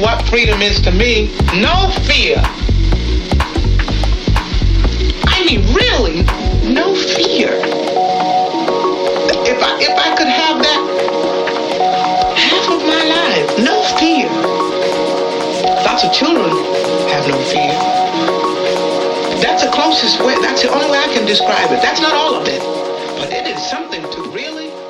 What freedom is to me, no fear. I mean, really, no fear. If I if I could have that half of my life, no fear. Lots of children have no fear. That's the closest way. That's the only way I can describe it. That's not all of it, but it is something to really.